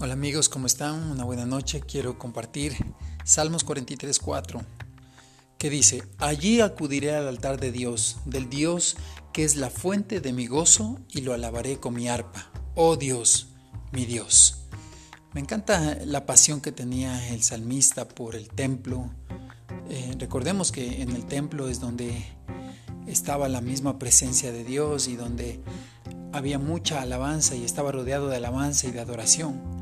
Hola amigos, ¿cómo están? Una buena noche. Quiero compartir Salmos 43.4, que dice, Allí acudiré al altar de Dios, del Dios que es la fuente de mi gozo, y lo alabaré con mi arpa. Oh Dios, mi Dios. Me encanta la pasión que tenía el salmista por el templo. Eh, recordemos que en el templo es donde estaba la misma presencia de Dios y donde había mucha alabanza y estaba rodeado de alabanza y de adoración.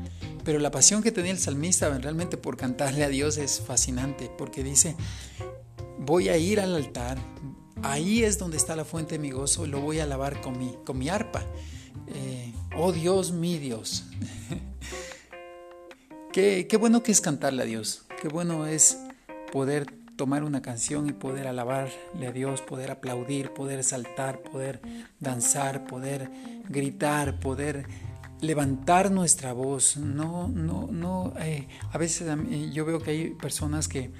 Pero la pasión que tenía el salmista realmente por cantarle a Dios es fascinante, porque dice, voy a ir al altar, ahí es donde está la fuente de mi gozo, lo voy a alabar con mi, con mi arpa. Eh, oh Dios, mi Dios. qué, qué bueno que es cantarle a Dios, qué bueno es poder tomar una canción y poder alabarle a Dios, poder aplaudir, poder saltar, poder danzar, poder gritar, poder levantar nuestra voz. No, no, no. Eh, a veces yo veo que hay personas que,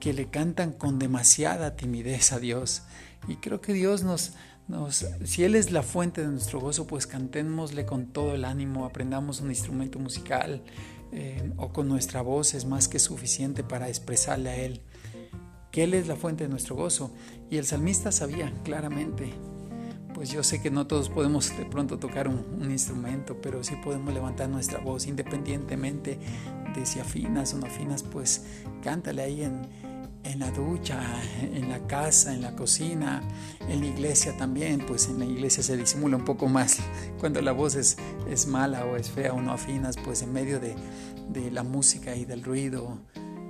que le cantan con demasiada timidez a Dios. Y creo que Dios nos, nos, si Él es la fuente de nuestro gozo, pues cantémosle con todo el ánimo, aprendamos un instrumento musical eh, o con nuestra voz es más que suficiente para expresarle a Él que Él es la fuente de nuestro gozo. Y el salmista sabía claramente pues yo sé que no todos podemos de pronto tocar un, instrumento, pero sí podemos levantar nuestra voz independientemente de si afinas o no afinas, pues cántale ahí en, en la ducha, en la casa, en la cocina, en la iglesia también, pues en la iglesia se disimula un poco más cuando la voz es, es mala o es fea o no afinas, pues en medio de, de la música y del ruido,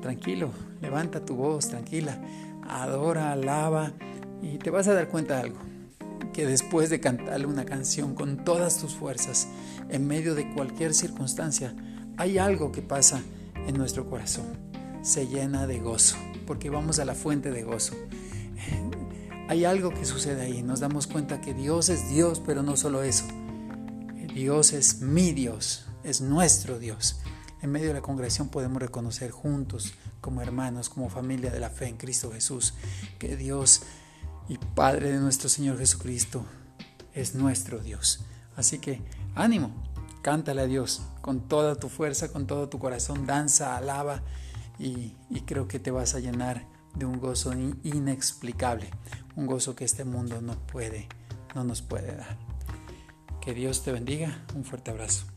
tranquilo, levanta tu voz, tranquila, adora, alaba y te vas a dar cuenta de algo que después de cantarle una canción con todas tus fuerzas, en medio de cualquier circunstancia, hay algo que pasa en nuestro corazón. Se llena de gozo, porque vamos a la fuente de gozo. Hay algo que sucede ahí. Nos damos cuenta que Dios es Dios, pero no solo eso. Dios es mi Dios, es nuestro Dios. En medio de la congregación podemos reconocer juntos, como hermanos, como familia de la fe en Cristo Jesús, que Dios y Padre de nuestro Señor Jesucristo es nuestro Dios. Así que ánimo, cántale a Dios con toda tu fuerza, con todo tu corazón, danza, alaba y, creo que te vas a llenar de un gozo inexplicable, un gozo que este mundo no puede, no nos puede dar. Que Dios te bendiga, un fuerte abrazo.